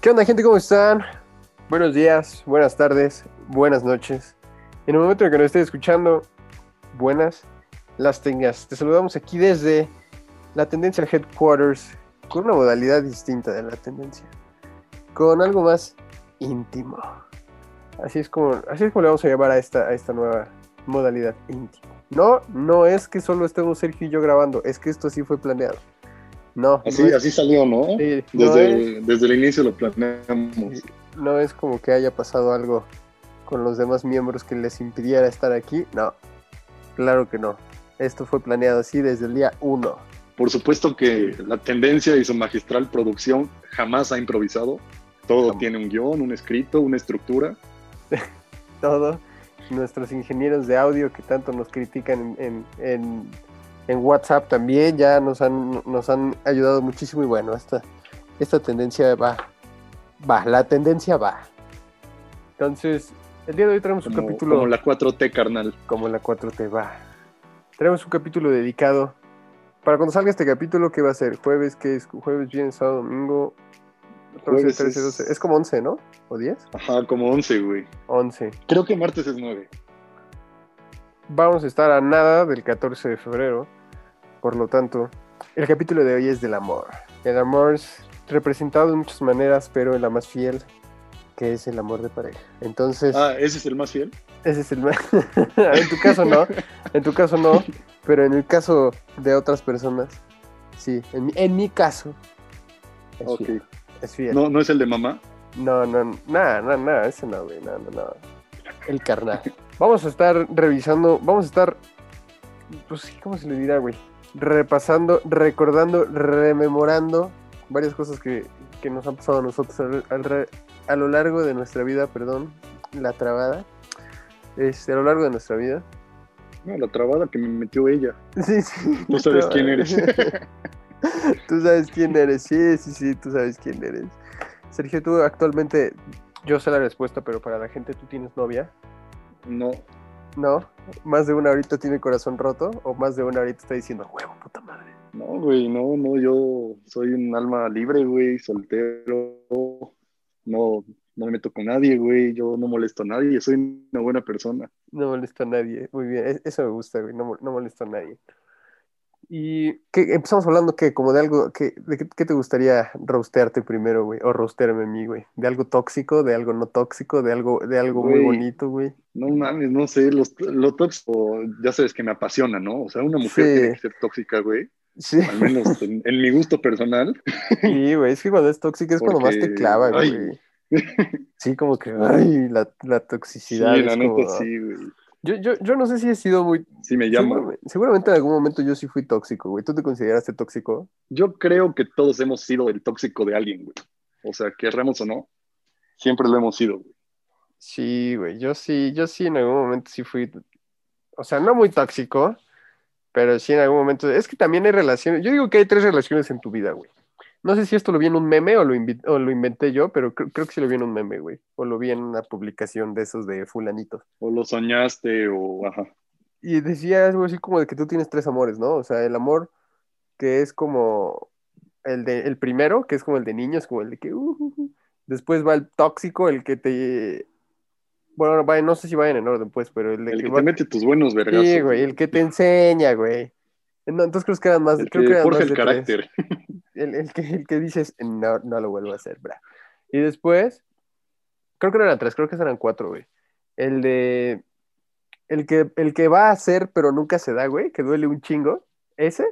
¿Qué onda, gente? ¿Cómo están? Buenos días, buenas tardes, buenas noches. En el momento en que nos estés escuchando, buenas las tengas. Te saludamos aquí desde la tendencia Headquarters con una modalidad distinta de la tendencia, con algo más íntimo. Así es como, así es como le vamos a llamar a esta, a esta nueva modalidad íntimo. No, no es que solo estemos Sergio y yo grabando, es que esto sí fue planeado. No. Así, no es, así salió, ¿no? sí, no desde, es- desde el inicio lo planeamos. no es como que haya pasado algo con los demás miembros que les impidiera estar aquí. No, claro que no. Esto fue planeado así desde el día uno. Por supuesto que la tendencia y su magistral producción jamás ha improvisado. Todo Jamás. tiene un guion, un escrito, una estructura. Todo. Nuestros ingenieros de audio que tanto nos critican en, en- en- en WhatsApp también ya nos han, nos han ayudado muchísimo y bueno, esta, esta tendencia va. Va, la tendencia va. Entonces, el día de hoy tenemos un capítulo... como la 4T carnal. como la 4T va. Tenemos un capítulo dedicado. Para cuando salga este capítulo, ¿qué va a ser? Jueves, ¿qué es? Jueves, viernes, sábado, domingo. 14, Jueves 13, es- 12. Es como 11, ¿no? ¿O 10? Ajá, como 11, güey. 11. Creo que martes es 9. Vamos a estar a nada del 14 de febrero. Por lo tanto, el capítulo de hoy es del amor. El amor es representado de muchas maneras, pero en la más fiel, que es el amor de pareja. Entonces, Ah, ese es el más fiel. Ese es el más. en tu caso no, en tu caso no, pero en el caso de otras personas, sí. En mi, en mi caso, es Ok. fiel. Es fiel. No, no es el de mamá. No, no, nada, nada, nada, ese no, güey, no, no, no. El carnal. Vamos a estar revisando, vamos a estar, pues, ¿cómo se le dirá, güey? Repasando, recordando, rememorando varias cosas que, que nos han pasado a nosotros al- al re- a lo largo de nuestra vida, perdón, la trabada. Este, a lo largo de nuestra vida. No, la trabada que me metió ella. Sí, sí. Tú sabes quién eres. tú sabes quién eres, sí, sí, sí, tú sabes quién eres. Sergio, tú actualmente, yo sé la respuesta, pero para la gente, ¿tú tienes novia? No, ¿No? ¿Más de una ahorita tiene corazón roto? ¿O más de una ahorita está diciendo, huevo, puta madre? no, güey, no, no, yo soy un alma libre, güey, soltero. No, no me meto con nadie, güey, yo no molesto a nadie, soy una buena persona. No molesta a nadie. Muy bien, e- eso me gusta, güey, no, no molesta a nadie. Y ¿qué, empezamos hablando que como de algo, que, de qué, qué te gustaría roastearte primero, güey, o roastearme a mí, güey, de algo tóxico, de algo no tóxico, de algo, de algo muy bonito, güey. No mames, no sé, los, lo tóxico, ya sabes que me apasiona, ¿no? O sea, una mujer Sí. tiene que ser tóxica, güey, Sí, al menos en, en mi gusto personal. sí, güey, es que cuando es tóxica es cuando más te Porque, clava, güey. Sí, como que, ay, la, la Sí, toxicidad. la es neta como- sí, güey, Yo, yo, yo no sé si he sido muy... sí me llama. Seguramente, seguramente en algún momento yo sí fui tóxico, güey. ¿Tú te consideraste tóxico? Yo creo que todos hemos sido el tóxico de alguien, güey. O sea, querramos o no, siempre lo hemos sido, güey. Sí, güey, yo sí, yo sí en algún momento sí fui, o sea, no muy tóxico, pero sí en algún momento, es que también hay relaciones, yo digo que hay tres relaciones en tu vida, güey. No sé si esto lo vi en un meme o lo, o lo inventé yo, pero creo, creo que sí lo vi en un meme, güey. O lo vi en una publicación de esos de fulanitos. O lo soñaste, o ajá. Y decía algo así como de que tú tienes tres amores, ¿no? O sea, el amor que es como el de el primero, que es como el de niños, como el de que uh, uh, uh. después va el tóxico, el que te bueno, vaya, no sé si vayan en orden, pues, pero el de El que que va- te mete tus buenos vergazos. Sí, güey, el que te enseña, güey. No, entonces creo que eran más, El creo que que eran forja más el de carácter. El, el que, el que dices, no, no lo vuelvo a hacer, bra. Y después, creo que no eran tres, creo que eran cuatro, güey. El de, el que, el que va a hacer, pero nunca se da, güey, que duele un chingo, ese.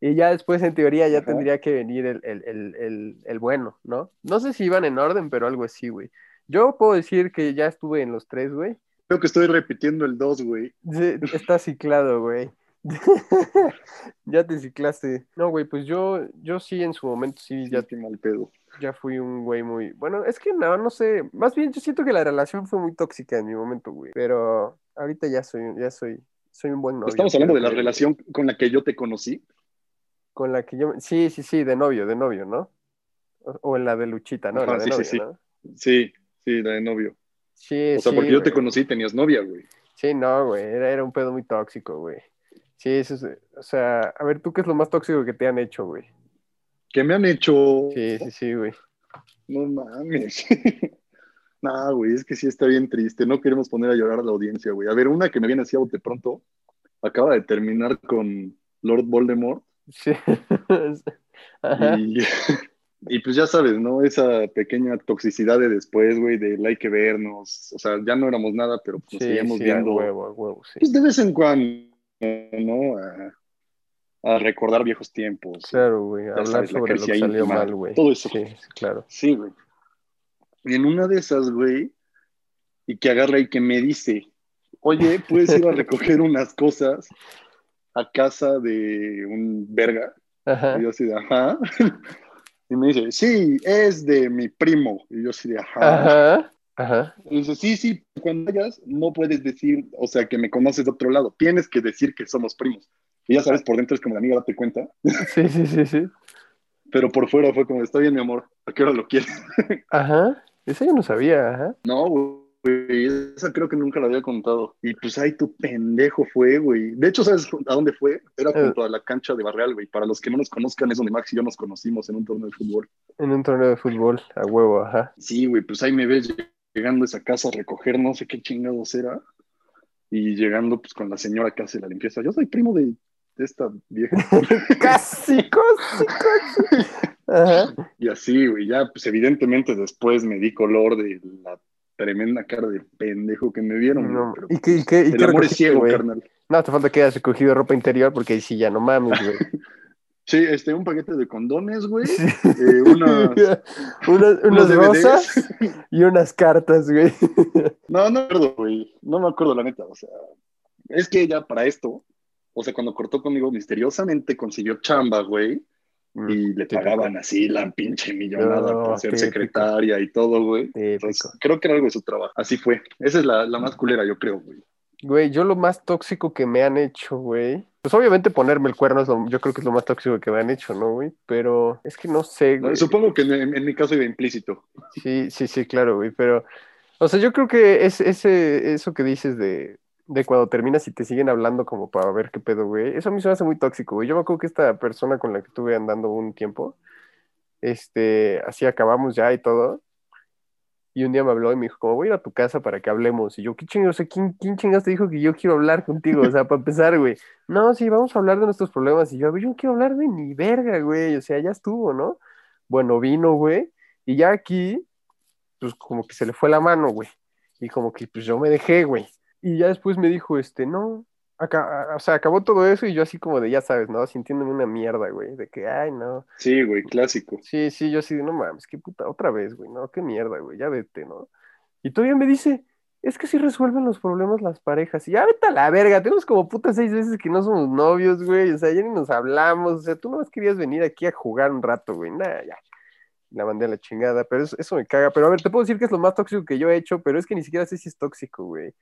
Y ya después, en teoría, ya Ajá. tendría que venir el, el, el, el, el bueno, ¿no? No sé si iban en orden, pero algo así, güey. Yo puedo decir que ya estuve en los tres, güey. Creo que estoy repitiendo el 2, güey. Sí, está ciclado, güey. ya te ciclaste. No, güey, pues yo, yo sí en su momento sí Ya ya, te mal pedo. ya fui un güey muy. Bueno, es que no, no sé. Más bien yo siento que la relación fue muy tóxica en mi momento, güey. Pero ahorita ya soy, ya soy, soy un buen novio. Estamos hablando de la que- relación con la que yo te conocí. Con la que yo. Sí, sí, sí, de novio, de novio, ¿no? O, o en la de Luchita, ¿no? Ajá, la de sí, sí, novio, sí. ¿no? Sí, sí, la de novio. Sí, O sea, sí, porque yo te conocí y tenías novia, güey. Sí, no, güey, era, era un pedo muy tóxico, güey. Sí, eso es, o sea, a ver, ¿tú qué es lo más tóxico que te han hecho, güey? Que me han hecho. Sí, sí, sí, güey. No mames. nah, güey, es que sí está bien triste. No queremos poner a llorar a la audiencia, güey. A ver, una que me viene así a bote pronto. Acaba de terminar con Lord Voldemort. Sí. Y, y pues ya sabes, ¿no? Esa pequeña toxicidad de después, güey, de hay que vernos. O sea, ya no éramos nada, pero pues nos Sí, seguíamos sí, a viendo. huevo, a huevo, sí. Pues de vez en cuando, ¿no? A, a recordar viejos tiempos. Claro, güey, hablar sabes, sobre lo que salió íntima, mal, güey. todo eso. Sí, sí, claro. Sí, güey. Y en una de esas, güey, y que agarra y que me dice, oye, ¿puedes ir a recoger unas cosas a casa de un verga? Ajá. Y yo así de, ajá. Y me dice, sí, es de mi primo. Y yo así de, ajá. Ajá. Ajá. Y dice, sí, sí, cuando vayas no puedes decir, o sea, que me conoces de otro lado. Tienes que decir que somos primos. Y ya sabes, por dentro es como de amiga, date cuenta. Sí, sí, sí, sí. Pero por fuera fue como, está bien, mi amor, ¿a qué hora lo quieres? Ajá. Ese yo no sabía, ajá. No, güey, esa creo que nunca la había contado. Y pues ahí tu pendejo fue, güey. De hecho, ¿sabes a dónde fue? Era junto a la cancha de Barreal, güey. Para los que no nos conozcan, es donde Max y yo nos conocimos en un torneo de fútbol. En un torneo de fútbol, a huevo, ajá. Sí, güey, pues ahí me ves llegando a esa casa a recoger no sé qué chingados era. Y llegando pues con la señora que hace la limpieza. Yo soy primo de, de esta vieja. Casi, casi, casi. Ajá. y así, güey, ya pues evidentemente después me di color de la tremenda cara de pendejo que me vieron. No, pero ¿Y qué, y qué, y el qué amor es ciego, güey? carnal. No, te falta que hayas recogido ropa interior porque ahí sí ya no mames, güey. Sí, este, un paquete de condones, güey. Sí. eh, unas, unas, unos unas DVDs. rosas y unas cartas, güey. No, no me acuerdo, güey. No me acuerdo, la neta. O sea, es que ya para esto, o sea, cuando cortó conmigo, misteriosamente consiguió chamba, güey. Y le Típico. pagaban así la pinche millonada No, por ser típico. secretaria y todo, güey. Entonces, creo que era algo de su trabajo. Así fue. Esa es la, la más culera, yo creo, güey. Güey, yo lo más tóxico que me han hecho, güey. Pues obviamente ponerme el cuerno es lo, yo creo que es lo más tóxico que me han hecho, ¿no, güey? Pero es que no sé, güey. Supongo que en, en mi caso iba implícito. Sí, sí, sí, claro, güey. Pero, o sea, yo creo que es ese, eso que dices de, de cuando terminas y te siguen hablando como para ver qué pedo, güey. Eso a mí se me hace muy tóxico, güey. Yo me acuerdo que esta persona con la que estuve andando un tiempo, este, así acabamos ya y todo. Y un día me habló y me dijo, como voy a ir a tu casa para que hablemos. Y yo, ¿qué chingados? O sea, ¿quién, quién te dijo que yo quiero hablar contigo? O sea, para empezar, güey. No, sí, vamos a hablar de nuestros problemas. Y yo, "A ver, yo no quiero hablar de ni verga, güey. O sea, ya estuvo, ¿no? Bueno, vino, güey. Y ya aquí, pues como que se le fue la mano, güey. Y como que pues yo me dejé, güey. Y ya después me dijo, este, no, acá, o sea, acabó todo eso y yo así como de, ya sabes, ¿no? Sintiéndome una mierda, güey. De que, ay, no. Sí, güey, clásico. Sí, sí, yo así de, no mames, qué puta, otra vez, güey, no, qué mierda, güey, ya vete, ¿no? Y todavía me dice, es que sí resuelven los problemas las parejas. Y ya vete a la verga, tenemos como puta seis veces que no somos novios, güey, o sea, ya ni nos hablamos, o sea, tú nomás querías venir aquí a jugar un rato, güey, nada, ya. La mandé a la chingada, pero eso, eso me caga. Pero a ver, te puedo decir que es lo más tóxico que yo he hecho, pero es que ni siquiera sé si es tóxico, güey.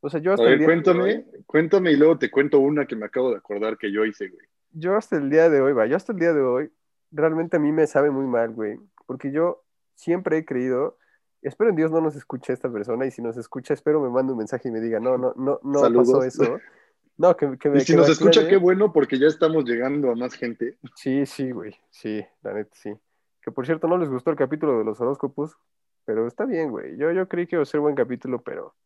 O sea, yo A hasta el ver, día de cuéntame, hoy- cuéntame y luego te cuento una que me acabo de acordar que yo hice, güey. yo hasta el día de hoy, va, yo hasta el día de hoy, realmente a mí me sabe muy mal, güey, porque yo siempre he creído, espero en Dios no nos escuche esta persona, y si nos escucha, espero me mande un mensaje y me diga, no, no, no, no Saludos. pasó eso. No, que, que me Y si que nos escucha, qué bueno, porque ya estamos llegando a más gente. Sí, sí, güey, sí, la neta, sí. Que por cierto, no les gustó el capítulo de los horóscopos, pero está bien, güey. Yo, yo creí que iba a ser buen capítulo, pero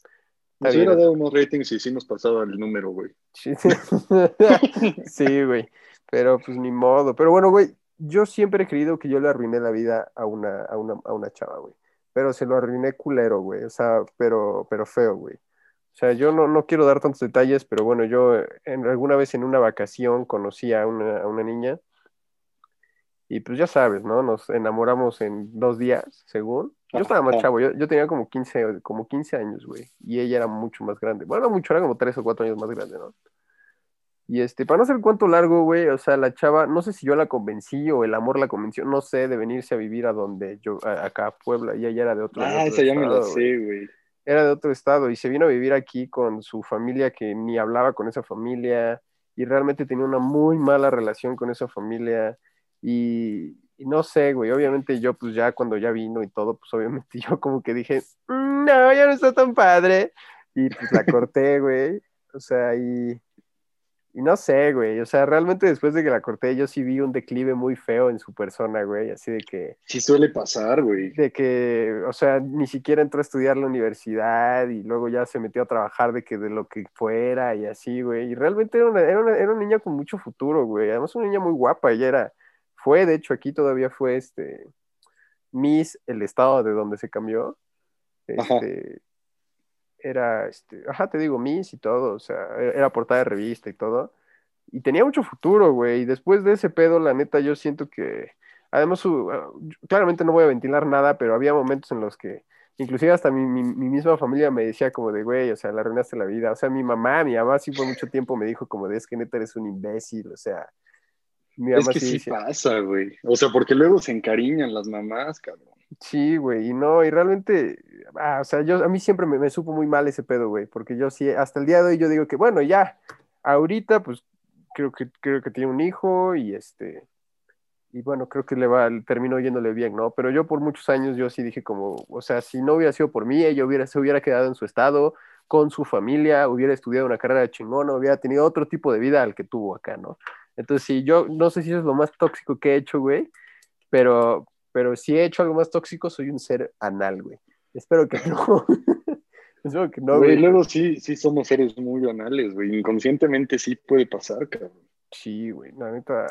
Nos hubiera dado más ratings y sí nos pasaba el número, güey. Sí, güey. Pero pues ni modo. Pero bueno, güey, yo siempre he creído que yo le arruiné la vida a una, a una, a una chava, güey. Pero se lo arruiné culero, güey. O sea, pero, pero feo, güey. O sea, yo no, no quiero dar tantos detalles, pero bueno, yo en, alguna vez en una vacación conocí a una, a una niña. Y pues ya sabes, ¿no? Nos enamoramos en dos días, según. Yo estaba más chavo, yo, yo tenía como 15, como 15 años, güey. Y ella era mucho más grande. Bueno, no mucho, era como 3 o 4 años más grande, ¿no? Y este, para no hacer el cuento largo, güey, o sea, la chava, no sé si yo la convencí o el amor la convenció, no sé, de venirse a vivir a donde yo, a- acá a Puebla, y ella era de otro, de Ah, otro esa ya me la estado, güey. sé, güey. Era de otro estado y se vino a vivir aquí con su familia que ni hablaba con esa familia y realmente tenía una muy mala relación con esa familia y, y no sé, güey, obviamente yo pues ya cuando ya vino y todo, pues obviamente yo como que dije, "Mm, no, ya no está tan padre y pues la corté, güey, o sea, y, Y no sé, güey, o sea, realmente después de que la corté, yo sí vi un declive muy feo en su persona, güey, así de que... Sí suele pasar, güey. De que, o sea, ni siquiera entró a estudiar la universidad y luego ya se metió a trabajar de que de lo que fuera y así, güey. Y realmente era una, era una, era una niña con mucho futuro, güey. Además, una niña muy guapa, ella era, fue, de hecho, aquí todavía fue, este, Miss, el estado de donde se cambió. Este, era, este, ajá, te digo, Miss y todo, o sea, e-, era portada de revista y todo. Y tenía mucho futuro, güey. Y después de ese pedo, la neta, yo siento que, además, su, ah, claramente no voy a ventilar nada, pero había momentos en los que, inclusive hasta mi, mi, misma familia me decía como de, güey, o sea, la arruinaste la vida. O sea, mi mamá, mi mamá sí por mucho tiempo me dijo como de, es que neta eres un imbécil, o sea. Mi es que sí, pasa, güey. O sea, porque luego se encariñan las mamás, cabrón. Sí, güey, y no, y realmente, ah, o sea, yo, a mí siempre me, me supo muy mal ese pedo, güey, porque yo sí, hasta el día de hoy yo digo que, bueno, ya, ahorita, pues, creo que, creo que tiene un hijo y este, y bueno, creo que le va, terminó yéndole bien, ¿no? Pero yo por muchos años yo sí dije como, o sea, si no hubiera sido por mí, ella hubiera, se hubiera quedado en su estado, con su familia, hubiera estudiado una carrera de chingona, hubiera tenido otro tipo de vida al que tuvo acá, ¿no? Entonces, sí, yo no sé si eso es lo más tóxico que he hecho, güey, pero, pero si he hecho algo más tóxico, soy un ser anal, güey. Espero que no. Espero que no, güey. Luego sí, sí somos seres muy anales, güey. Inconscientemente sí puede pasar, cabrón. Sí, güey. La neta.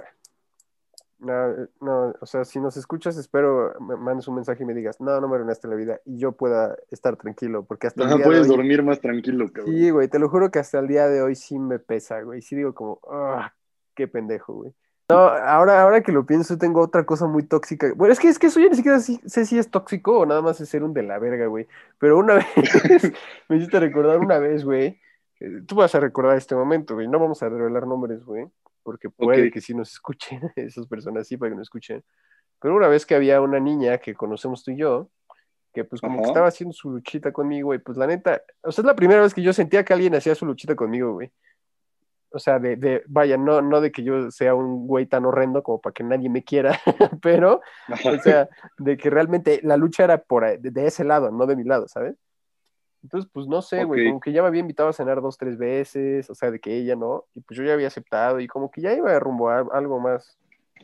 No, no, o sea, si nos escuchas, espero me mandes un mensaje y me digas, no, no me arruinaste la vida y yo pueda estar tranquilo, porque hasta el día puedes de hoy, dormir más tranquilo, cabrón. Sí, güey, te lo juro que hasta el día de hoy sí me pesa, güey. Sí digo como, ah, qué pendejo, güey. No, ahora, ahora que lo pienso, tengo otra cosa muy tóxica. Bueno, es que, es que eso yo ni siquiera sé si es tóxico o nada más es ser un de la verga, güey. Pero una vez, me hiciste recordar una vez, güey. Eh, tú vas a recordar este momento, güey. No vamos a revelar nombres, güey. Porque puede que sí nos escuchen esas personas, sí, para que nos escuchen. Pero una vez que había una niña que conocemos tú y yo, que pues como que estaba haciendo su luchita conmigo, y pues la neta, o sea, es la primera vez que yo sentía que alguien hacía su luchita conmigo, güey o sea, de, de, vaya, no, no de que yo sea un güey tan horrendo como para que nadie me quiera, pero, o sea, de que realmente la lucha era por de, ese lado, no de mi lado, ¿sabes? Entonces, pues no sé, güey, como que ya me había invitado a cenar dos, tres veces, o sea, de que ella no, y pues yo ya había aceptado, y como que ya iba a rumbo a algo más,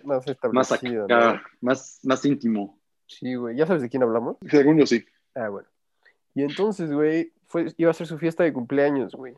más establecido. Más, más, más íntimo. Sí, güey, ¿ya sabes de quién hablamos? Según yo sí. Ah, bueno. Y entonces, güey, fue, iba a ser su fiesta de cumpleaños, güey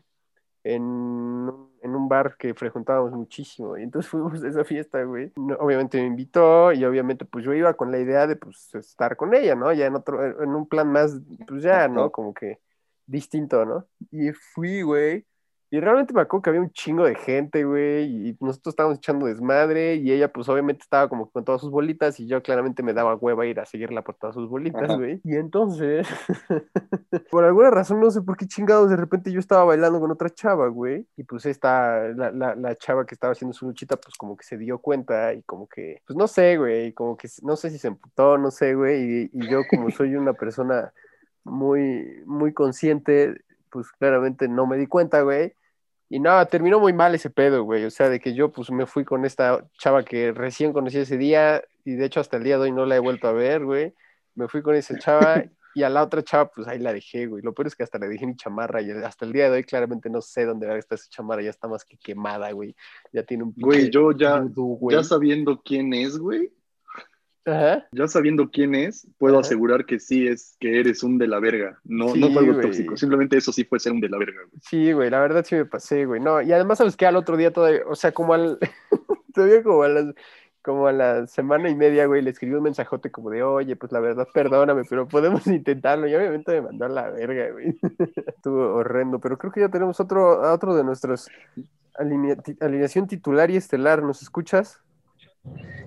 en, un bar que frecuentábamos muchísimo. Y entonces fuimos a esa fiesta, güey. obviamente me invitó y obviamente pues yo iba con la idea de pues estar con ella, ¿no? Ya en otro, en un plan más, pues ya, ¿no? Como que distinto, ¿no? Y fui, güey. Y realmente me acuerdo que había un chingo de gente, güey, y nosotros estábamos echando desmadre, y ella, pues obviamente estaba como con todas sus bolitas, y yo claramente me daba hueva ir a seguirla por todas sus bolitas, güey. Y entonces, por alguna razón, no sé por qué chingados, de repente yo estaba bailando con otra chava, güey, y pues esta, la, la, la chava que estaba haciendo su luchita, pues como que se dio cuenta, y como que, pues no sé, güey, como que, no sé si se emputó, no sé, güey, y, y yo como soy una persona muy, muy consciente, pues claramente no me di cuenta, güey. Y no, terminó muy mal ese pedo, güey. O sea, de que yo pues me fui con esta chava que recién conocí ese día y de hecho hasta el día de hoy no la he vuelto a ver, güey. Me fui con esa chava y a la otra chava pues ahí la dejé, güey. Lo peor es que hasta le dejé mi chamarra y hasta el día de hoy claramente no sé dónde va a estar esa chamarra. Ya está más que quemada, güey. Ya tiene un... Güey, yo ya, ya sabiendo quién es, güey, ya sabiendo quién es, puedo asegurar que sí es que eres un de la verga. No, no fue algo tóxico. Simplemente eso sí fue ser un de la verga, güey. Sí, güey, la verdad sí me pasé, güey. No, y además, ¿sabes qué? Al otro día todavía, o sea, como al. todavía como a las como a la semana y media, güey, le escribí un mensajote como de, oye, pues la verdad, perdóname, pero podemos intentarlo. Y obviamente me mandó a la verga, güey. Estuvo horrendo, pero creo que ya tenemos otro, otro de nuestros alineación titular y estelar. ¿Nos escuchas?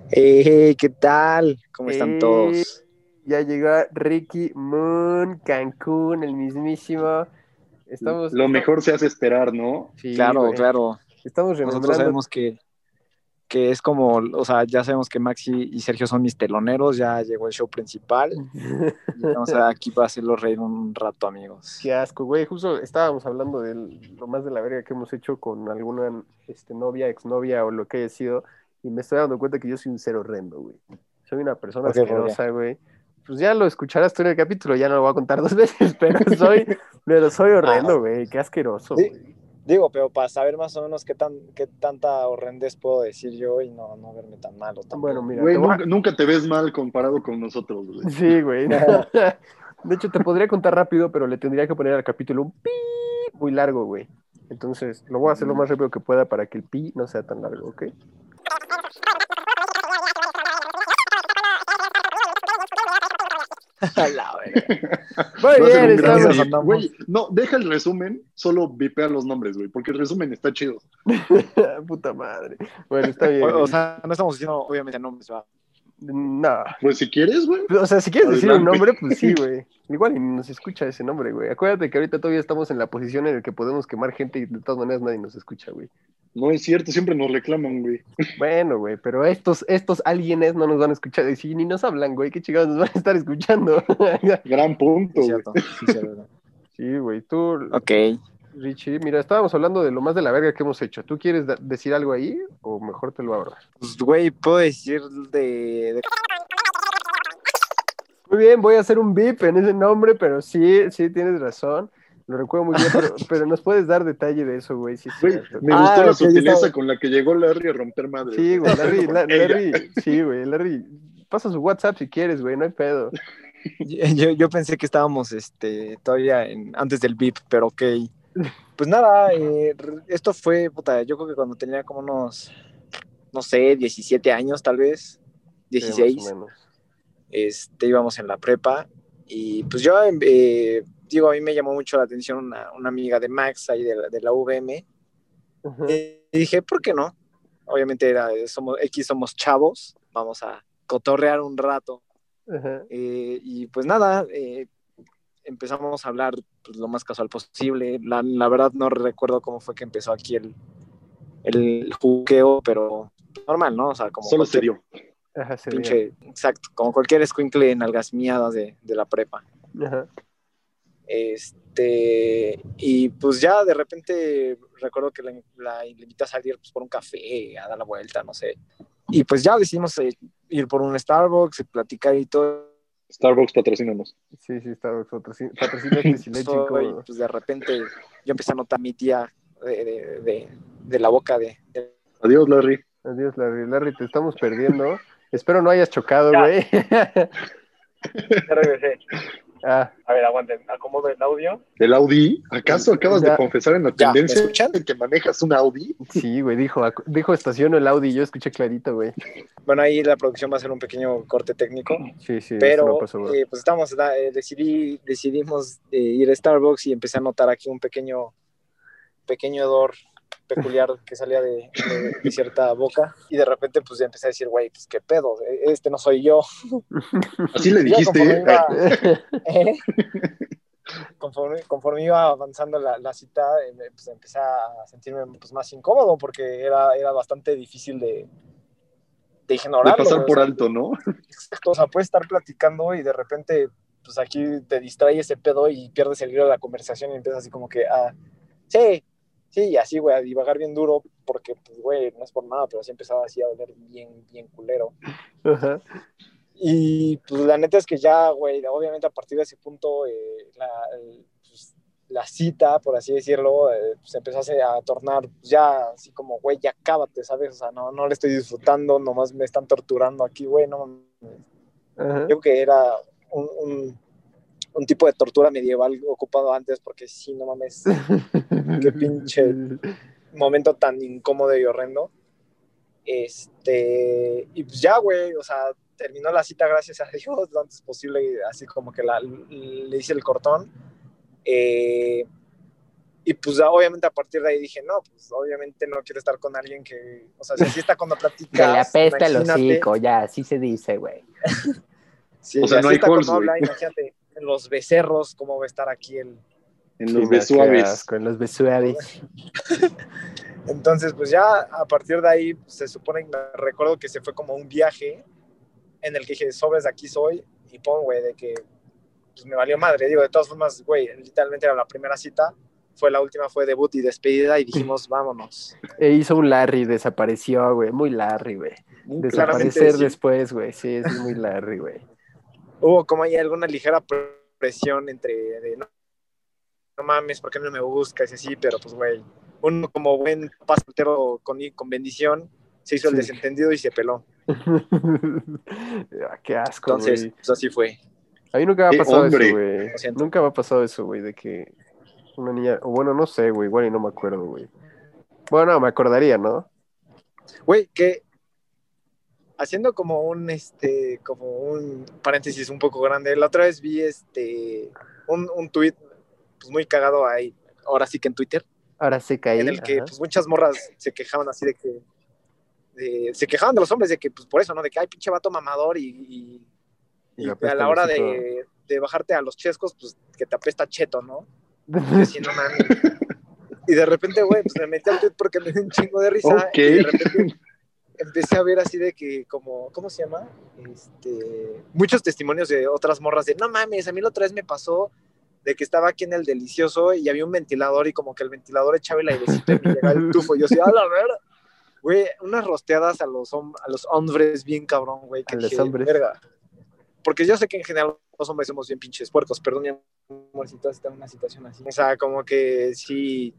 Hey, ¿qué tal? ¿Cómo están todos? Ya llegó Ricky Moon, Cancún, el mismísimo. Estamos, Lo mejor se hace esperar, ¿no? Sí, claro, claro. Estamos Nosotros sabemos que, que es como, o sea, ya sabemos que Maxi y Sergio son mis teloneros, ya llegó el show principal. vamos a aquí para hacerlo reír un rato, amigos. Qué asco, güey. Justo estábamos hablando de lo más de la verga que hemos hecho con alguna este, novia, exnovia o lo que haya sido y me estoy dando cuenta que yo soy un ser horrendo, güey. Soy una persona asquerosa, güey. Pues ya lo escucharás tú en el capítulo, ya no lo voy a contar dos veces, pero soy, pero soy horrendo, güey. Qué asqueroso, güey. Digo, pero para saber más o menos qué, tan, qué tanta horrendez puedo decir yo y no, no verme tan malo. Bueno, mira. Güey, nunca, te ves mal comparado con nosotros, güey. Sí, güey. de hecho, te podría contar rápido, pero le tendría que poner al capítulo un pi muy largo, güey. Entonces, lo voy a hacer lo más rápido que pueda para que el pi no sea tan largo, ¿ok? La Muy bien, estamos. Güey, no, deja el resumen, solo vipea los nombres, güey, porque el resumen está chido. Puta madre. Bueno, está bien. O, sea, no estamos diciendo, obviamente, nombres, va. No. Pues si quieres, güey. O sea, si quieres decir un nombre, pues sí, güey. Igual y nos escucha ese nombre, güey. Acuérdate que ahorita todavía estamos en la posición en la que podemos quemar gente y de todas maneras nadie nos escucha, güey. No es cierto, siempre nos reclaman, güey. Bueno, güey, pero estos, estos alguienes no nos van a escuchar. Y si ni nos hablan, güey, qué chingados nos van a estar escuchando. Gran punto, Sí, güey, tú. Ok. Richie, mira, estábamos hablando de lo más de la verga que hemos hecho. ¿Tú quieres decir algo ahí o mejor te lo abro? Pues, güey, puedo decir de... Muy bien, voy a hacer un beep en ese nombre, pero sí, sí, tienes razón. Lo recuerdo muy bien, pero, nos puedes dar detalle de eso, güey. Sí, me gustó ah, la sutileza con la que llegó Larry a romper madre. Sí, güey, Larry, Larry, sí, güey, Larry, pasa su WhatsApp si quieres, güey, no hay pedo. Yo, yo pensé que estábamos este, todavía en, antes del beep, pero ok. Pues nada, eh, esto fue, puta, yo creo que cuando tenía como unos, no sé, 17 años tal vez, 16, este, íbamos en la prepa y pues yo, eh, digo, a mí me llamó mucho la atención una, una amiga de Max ahí de la, de la VM y dije, ¿por qué no? Obviamente era, somos, X somos chavos, vamos a cotorrear un rato. Eh, y pues nada, empezamos a hablar pues, lo más casual posible. La, la, verdad no recuerdo cómo fue que empezó aquí el, el juqueo, pero normal, ¿no? O sea, como... Solo se dio. pinche, exacto, como cualquier escuincle en algas miadas de, de la prepa. Ajá. Este, y pues ya de repente recuerdo que la, la invité a salir pues, por un café, a dar la vuelta, no sé. Y pues ya decidimos eh, ir por un Starbucks, platicar y todo Starbucks patrocínanos. Sí, sí, Starbucks patrocina, patrocina este pues de repente yo empecé a notar mi tía de, de, de, la boca de, Adiós, Larry. Adiós, Larry. Larry, te estamos perdiendo. Espero no hayas chocado, güey. ya regresé. Ah. A ver, aguanten, acomodo el audio. ¿El Audi? ¿Acaso acabas de confesar en la tendencia de que manejas un Audi? Sí, güey, dijo, dijo estaciono el Audi, yo escuché clarito, güey. Bueno, ahí la producción va a ser un pequeño corte técnico. Sí, sí, pero eh, pues estamos, eh, decidí, decidimos eh, ir a Starbucks y empecé a notar aquí un pequeño, pequeño hedor peculiar que salía de, cierta boca y de repente pues ya empecé a decir, güey, pues qué pedo, este no soy yo. Así le dijiste. ¿eh? Conforme, iba avanzando la, cita, eh, pues empecé a sentirme pues, más incómodo porque era, era bastante difícil de, de ignorar. De pasar por alto, ¿no? O sea, puedes estar platicando y de repente, pues aquí te distrae ese pedo y pierdes el hilo de la conversación y empiezas así como que, ah, sí, Sí, así, güey, a divagar bien duro, porque, pues, güey, no es por nada, pero así empezaba así a doler bien, bien culero. Y, pues, la neta es que ya, güey, obviamente a partir de ese punto, eh, la, pues, la, cita, por así decirlo, eh, se empezó a, tornar pues, ya así como, güey, ya cábate, ¿sabes? O sea, no, no le estoy disfrutando, nomás me están torturando aquí, güey, no. Creo que era un un tipo de tortura medieval ocupado antes, porque sí, no mames, qué pinche momento tan incómodo y horrendo. Este, y pues ya, güey, o sea, terminó la cita, gracias a Dios, lo antes posible, así como que la, le hice el cortón. Eh, y pues obviamente a partir de ahí dije, no, pues obviamente no quiero estar con alguien que, o sea, si está cuando platicas. Que le apesta el hocico, ya, así se dice, güey. sí, o sea, no hay está cuando habla, imagínate en los becerros, cómo va a estar aquí el... En los besuaves. Con los besuaves. Entonces, pues ya a partir de ahí, se supone, me recuerdo que se fue como un viaje en el que dije, sobres de aquí soy, y pon, güey, de que pues, me valió madre. Digo, de todas formas, güey, literalmente era la primera cita, fue la última, fue debut y despedida, y dijimos, vámonos. E hizo un Larry, desapareció, güey, muy Larry, güey. Desaparecer después, güey, sí, es muy Larry, güey hubo como hay alguna ligera presión entre de no, mames, ¿por qué no me buscas? Y así, pero pues, güey, uno como buen pastelero con, con bendición se hizo el desentendido y se peló. Ah, qué asco, Entonces, pues así fue. A mí nunca me ha pasado eso, güey. Nunca me ha pasado eso, güey, de que una niña, o bueno, no sé, güey, igual y no me acuerdo, güey. Bueno, me acordaría, ¿no? Güey, que haciendo como un, este, como un paréntesis un poco grande, la otra vez vi este, un, un tweet pues muy cagado ahí, ahora sí que en Twitter. Ahora sí que En el que pues, muchas morras se quejaban así de que, se quejaban de los hombres de que, pues por eso, ¿no? De que hay pinche vato mamador y, y, a la hora de, de, bajarte a los chescos, pues que te apesta cheto, ¿no? Y, no, y de repente, güey, pues me metí al tweet porque me dio un chingo de risa. Y de repente empecé a ver así de que, como, ¿cómo se llama? Este, muchos testimonios de otras morras de, no mames, a mí la otra vez me pasó de que estaba aquí en el delicioso y había un ventilador y como que el ventilador echaba el airecito y me llegaba el tufo. Y yo decía, a la verdad, güey, unas rosteadas a los, a los hombres bien cabrón, güey. Que los hombres. Verga. Porque yo sé que en general los hombres somos bien pinches puercos, perdón, amorcito, está en una situación así. O sea, como que sí,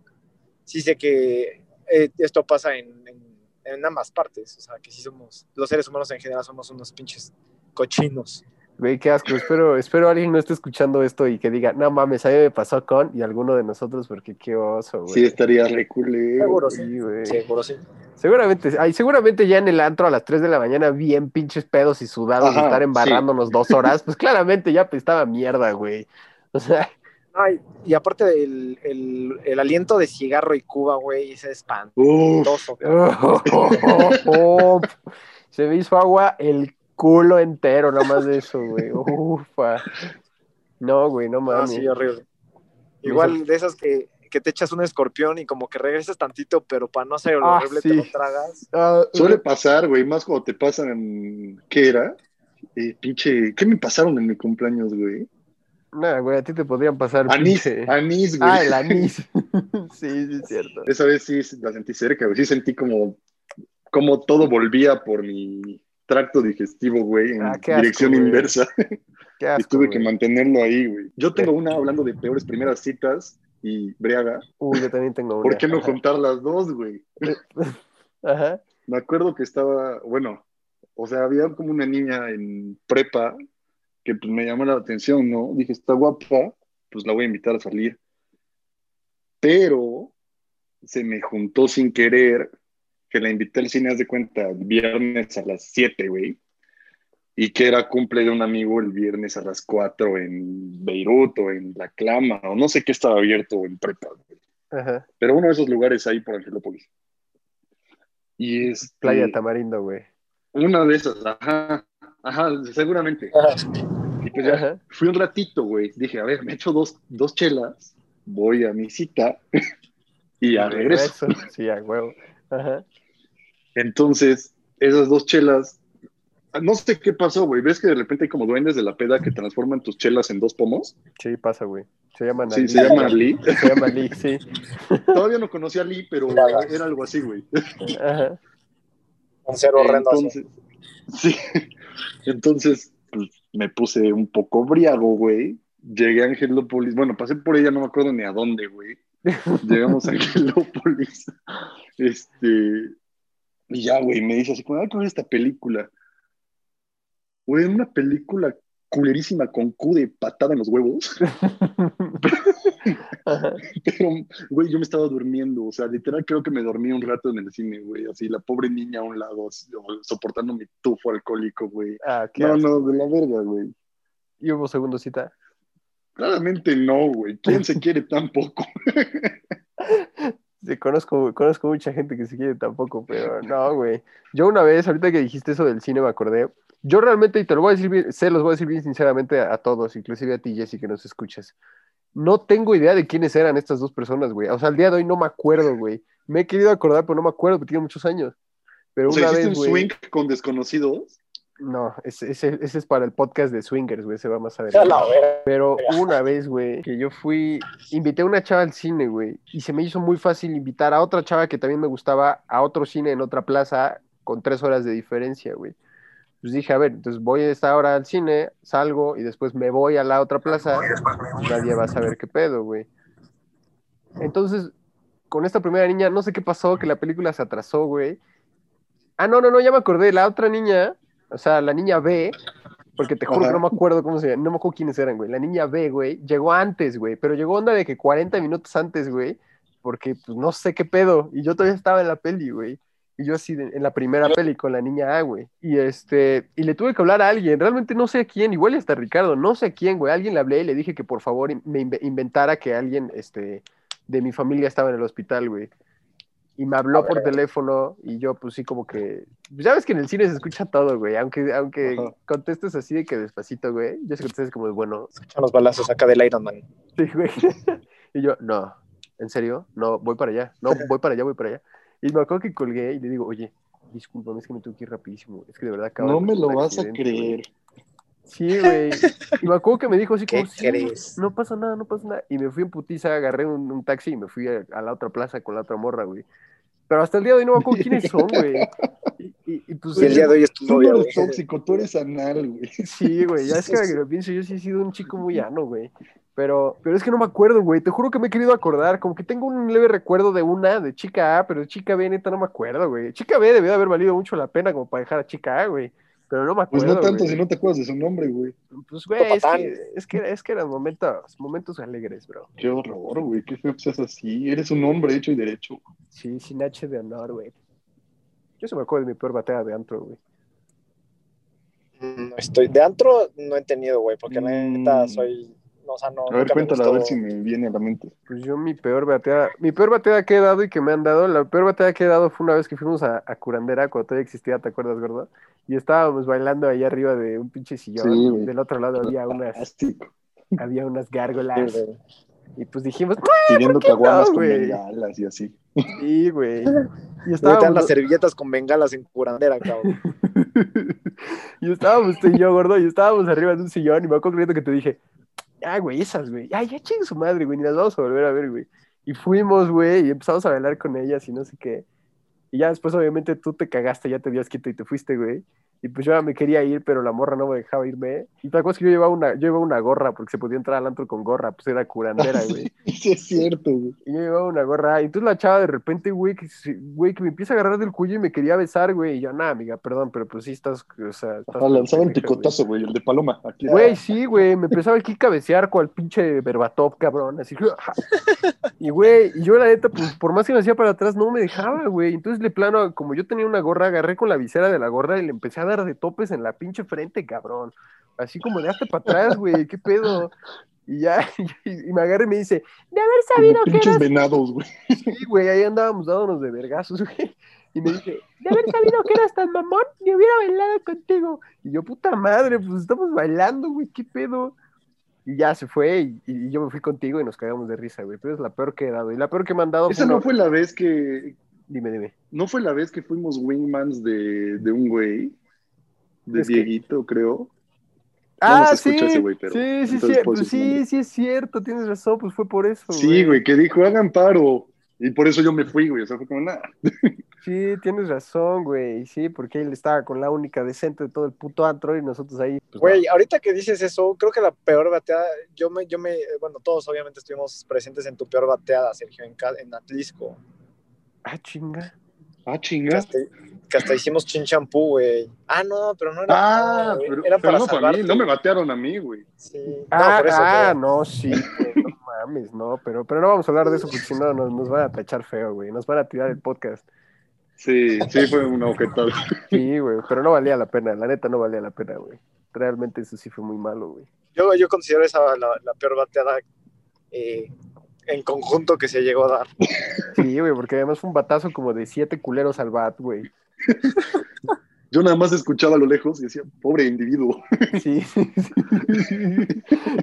sí sé que eh, esto pasa en en ambas partes. O sea, que sí somos, los seres humanos en general somos unos pinches cochinos. Güey, qué asco. Espero, espero alguien no esté escuchando esto y que diga, no mames, a mí me pasó con y alguno de nosotros, porque qué oso, güey. Sí, estaría reculé. Seguro sí, güey. Seguro sí. Seguramente, ay, seguramente ya en el antro a las 3 de la mañana, bien pinches pedos y sudados de estar embarrándonos dos horas, pues claramente ya estaba mierda, güey. O sea. Ay, y aparte del el, aliento de cigarro y Cuba, güey, ese espantoso. se me hizo agua el culo entero, nada más de eso, güey. Ufa. No, güey, no mames. sí, horrible. Igual de esas que, te echas un escorpión y como que regresas tantito, pero para no hacer lo ah, horrible te lo tragas. Ah, Suele pasar, güey, más cuando te pasan en... ¿Qué era? Eh, pinche... ¿Qué me pasaron en mi cumpleaños, güey? Nada, güey, a ti te podrían pasar. Anís, anís, güey. Ah, el anís. sí, sí, es cierto. Esa vez sí la sentí cerca, güey. Sí sentí como, como todo volvía por mi tracto digestivo, güey, en ah, dirección inversa. Qué asco, y tuve que mantenerlo ahí, güey. Yo tengo una hablando de peores primeras citas y Briaga. Uy, yo también tengo una. ¿Por qué no contar las dos, güey? Ajá. Me acuerdo que estaba, bueno, o sea, había como una niña en prepa que pues, me llamó la atención, ¿no? Dije, está guapa, pues la voy a invitar a salir. Pero se me juntó sin querer que la invité al cine, haz de cuenta, viernes a las 7, güey. Y que era cumple de un amigo el viernes a las 4 en Beirut o en La Clama, o no sé qué estaba abierto en prepa, güey. Ajá. Pero uno de esos lugares ahí por Angelópolis. Y es. Playa Tamarindo, güey. Una de esas, ajá. Ajá, seguramente. Y pues ya fui un ratito, güey. Dije, a ver, me echo dos, dos chelas, voy a mi cita y ya regreso. Sí, a huevo. Ajá. Entonces, esas dos chelas, no sé qué pasó, güey. ¿Ves que de repente hay como duendes de la peda que transforman tus chelas en dos pomos? Sí, pasa, güey. Se llaman Sí, se llama Lee. Se llama Lee, sí. Todavía no conocía a Lee, pero era algo así, güey. Ajá. Un cero horrendo. Entonces, sí. Entonces, pues, me puse un poco briago, güey. Llegué a Angelópolis. Bueno, pasé por ella, no me acuerdo ni a dónde, güey. Llegamos a Angelópolis. Este. Y ya, güey, me dice así, ¿cómo hay que ver esta película? Güey, una película culerísima con Q de patada en los huevos. Pero, güey, yo me estaba durmiendo, o sea, literal creo que me dormí un rato en el cine, güey, así, la pobre niña a un lado, soportando mi tufo alcohólico, güey. Ah, no, no, de la verga, güey. ¿Y hubo segundo cita? Claramente no, güey. ¿Quién se quiere tan poco? Sí, conozco, conozco mucha gente que se quiere tan poco, pero no, güey. Yo una vez, ahorita que dijiste eso del cine, me acordé, yo realmente, y te lo voy a decir bien, se los voy a decir bien sinceramente a, todos, inclusive a ti, Jessy, que nos escuchas. No tengo idea de quiénes eran estas dos personas, güey. O sea, al día de hoy no me acuerdo, güey. Me he querido acordar, pero no me acuerdo, porque tiene muchos años. Pero una vez, un swing con desconocidos? No, ese, ese, es para el podcast de Swingers, güey, se va más adelante. Pero una vez, güey, que yo fui, invité a una chava al cine, güey, y se me hizo muy fácil invitar a otra chava que también me gustaba a otro cine en otra plaza con tres horas de diferencia, güey pues dije, a ver, entonces voy a esta hora al cine, salgo y después me voy a la otra plaza, nadie va a saber qué pedo, güey. Entonces, con esta primera niña, no sé qué pasó, que la película se atrasó, güey. Ah, no, no, no, ya me acordé, la otra niña, o sea, la niña B, porque te juro que no me acuerdo cómo se llama, no me acuerdo quiénes eran, güey. La niña B, güey, llegó antes, güey, pero llegó onda de que 40 minutos antes, güey, porque pues no sé qué pedo, y yo todavía estaba en la peli, güey. Y yo así en la primera peli con la niña A, güey. Y este, y le tuve que hablar a alguien, realmente no sé a quién, igual hasta Ricardo, no sé a quién, güey. alguien le hablé y le dije que por favor me inventara que alguien, este, de mi familia estaba en el hospital, güey. Y me habló por teléfono y yo pues sí como que, ya ves que en el cine se escucha todo, güey, aunque, aunque contestes así de que despacito, güey, yo sé que contestes como bueno. Escuchan los balazos acá del Iron Man. Sí, güey. y yo, no, ¿en serio? No, voy para allá, no, voy para allá, voy para allá. Y me acuerdo que colgué y le digo, oye, discúlpame, es que me tengo que ir rapidísimo, es que de verdad acabo No me lo vas a creer. Sí, güey. Y me acuerdo que me dijo así como, no pasa nada, no pasa nada. Y me fui en putiza, agarré un, taxi y me fui a, la otra plaza con la otra morra, güey. Pero hasta el día de hoy no me acuerdo quiénes son, güey. Y, pues, el día de hoy es tu novia, güey. tóxico, tú eres anal, güey. Sí, güey, ya es que lo pienso, yo sí he sido un chico muy llano, güey. Pero, pero es que no me acuerdo, güey. Te juro que me he querido acordar. Como que tengo un leve recuerdo de una, de chica A, pero de chica B, neta, no me acuerdo, güey. Chica B debió haber valido mucho la pena como para dejar a chica A, güey. Pero no me acuerdo. Pues no tanto si no te acuerdas de su nombre, güey. Pues, güey, es que, es que, es que eran momentos, momentos alegres, bro. Qué horror, güey. Qué feo que seas así. Eres un hombre hecho y derecho. Sí, sin H de honor, güey. Yo se me acuerdo de mi peor batea de antro, güey. Mm, estoy de antro no he tenido, güey, porque la neta a ver, cuéntala a ver si me viene a la mente. Pues yo mi peor bateada, mi peor bateada que he dado y que me han dado, la peor bateada que he dado fue una vez que fuimos a, Curandera cuando todavía existía, ¿te acuerdas, gordo? Y estábamos bailando ahí arriba de un pinche sillón. del otro lado había unas, había unas gárgolas. y pues dijimos, pidiendo caguamas con bengalas y así. Sí, güey. Y estábamos las servilletas con bengalas en curandera, cabrón. y estábamos tú y yo, gordo, y estábamos arriba de un sillón y me acuerdo que te dije, ah, güey, esas, güey, ay, ya chingue su madre, güey, ni las vamos a volver a ver, güey. Y fuimos, güey, y empezamos a bailar con ellas y no sé qué. Y ya después, obviamente, tú te cagaste, ya te dio quito y te fuiste, güey. Y pues yo me quería ir, pero la morra no me dejaba irme. Y tal cosa que yo llevaba una, yo llevaba una gorra, porque se podía entrar al antro con gorra, pues era curandera, güey. sí, es cierto, güey. Y yo llevaba una gorra. Y entonces la chava de repente, güey, que, güey, que me empieza a agarrar del cuello y me quería besar, güey. Y yo, nada, amiga, perdón, pero pues sí estás, o sea... Estás Ajá, lanzaba un picotazo, güey, el de Paloma. Güey, sí, güey, me empezaba aquí a cabecear con el pinche Berbatov, cabrón, así. y, güey, y yo la neta, pues por más que me hacía para atrás, no me dejaba, güey. Entonces, de plano, como yo tenía una gorra, agarré con la visera de la gorra y le empecé a dar de topes en la pinche frente, cabrón. Así como de hasta para atrás, güey, qué pedo. Y ya, y, me agarra y me dice, de haber sabido que pinches venados, güey. Sí, güey, ahí andábamos dándonos de vergazos, güey. Y me dice, de haber sabido que eras tan mamón, ni hubiera bailado contigo. Y yo, puta madre, pues estamos bailando, güey, qué pedo. Y ya se fue y, yo me fui contigo y nos cagamos de risa, güey. Pero es la peor que he dado. Y la peor que me han dado. Esa no fue la vez que. Dime, dime. ¿No fue la vez que fuimos wingmans de, de un güey? De Dieguito, creo. Ah, sí, sí, sí, sí, pues sí, sí, es cierto, tienes razón, pues fue por eso. Sí, güey, que dijo, hagan paro. Y por eso yo me fui, güey, o sea, fue como nada. Sí, tienes razón, güey, sí, porque él estaba con la única decente de todo el puto antro y nosotros ahí. Pues, güey, ahorita que dices eso, creo que la peor bateada, yo me, yo me, bueno, todos obviamente estuvimos presentes en tu peor bateada, Sergio, en, en Atlisco. Ah, chinga. Ah, chinga. Que hasta, hicimos chin champú, güey. Ah, no, pero no era. Ah, pero, era para no para mí, no me batearon a mí, güey. Sí. Ah, no, por eso, ah no, sí, no mames, no, pero, pero no vamos a hablar de eso porque si no nos, nos van a tachar feo, güey. Nos van a tirar el podcast. Sí, sí, fue un objeto. Sí, güey, pero no valía la pena, la neta no valía la pena, güey. Realmente eso sí fue muy malo, güey. Yo, yo considero esa la, la peor bateada eh, en conjunto que se llegó a dar. Sí, güey, porque además fue un batazo como de siete culeros al bat, güey. Yo nada más escuchaba a lo lejos y decía, pobre individuo. Sí, sí,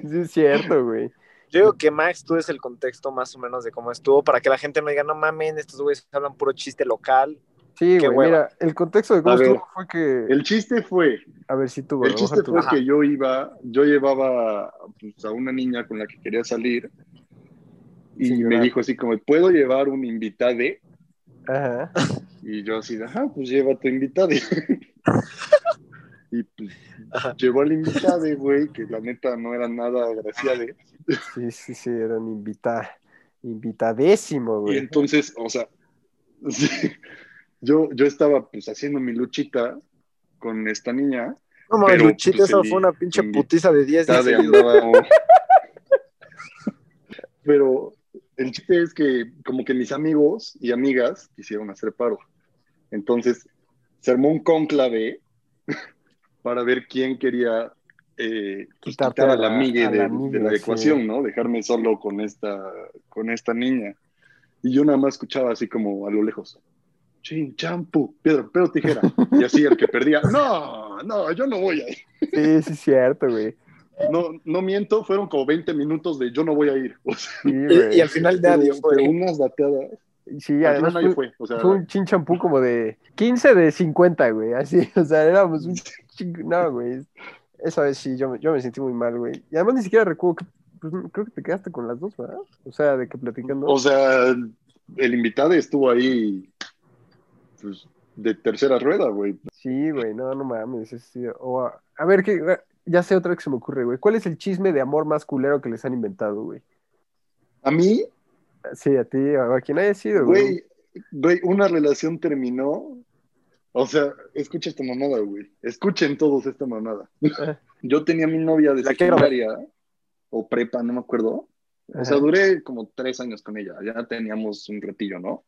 sí es cierto, güey. Yo digo que Max, tú es el contexto más o menos de cómo estuvo, para que la gente no diga, no mamen, estos güeyes hablan puro chiste local. Sí, güey, mira, el contexto de cómo estuvo fue que... El chiste fue... A ver si tú, El chiste fue que yo iba, yo llevaba pues, a una niña con la que quería salir y me dijo así como, ¿puedo llevar un invitade? Ajá. Y yo así, ajá, pues lleva tu invitade. y pues llevó al invitade, güey, que la neta no era nada agraciado. Sí, sí, sí, era un invitado. Invitadísimo, güey. Y entonces, o sea, yo, yo estaba pues haciendo mi luchita con esta niña. No pero, luchita, pues, eso fue una pinche putiza de 10 días. pero el chiste es que como que mis amigos y amigas quisieron hacer paro. Entonces se armó un conclave para ver quién quería eh, pues, quitar a la, amiga de, la ecuación, ¿no? Dejarme solo con esta, con esta niña. Y yo nada más escuchaba así como a lo lejos. Chin, champú, piedra, pero tijera. Y así el que perdía, no, no, yo no voy a ir. Sí, sí, es cierto, güey. No, no miento, fueron como 20 minutos de yo no voy a ir. y, al final de fue. unas dateadas. Sí, además fue, fue, un chin champú como de 15 de 50, güey, así, o sea, éramos un ching... No, güey, esa vez sí, yo, yo me sentí muy mal, güey. Y además ni siquiera recuerdo que, pues, creo que te quedaste con las dos, ¿verdad? O sea, de que platicando. O sea, el invitado estuvo ahí, pues, de tercera rueda, güey. Sí, güey, no, no mames. o a, ver, que, ya sé otra que se me ocurre, güey. ¿Cuál es el chisme de amor más culero que les han inventado, güey? ¿A mí? Sí, a ti, a quien haya sido, güey. Güey, una relación terminó. O sea, escucha esta mamada, güey. Escuchen todos esta mamada. Yo tenía mi novia de secundaria o prepa, no me acuerdo. O sea, duré como tres años con ella. Ya teníamos un retillo, ¿no?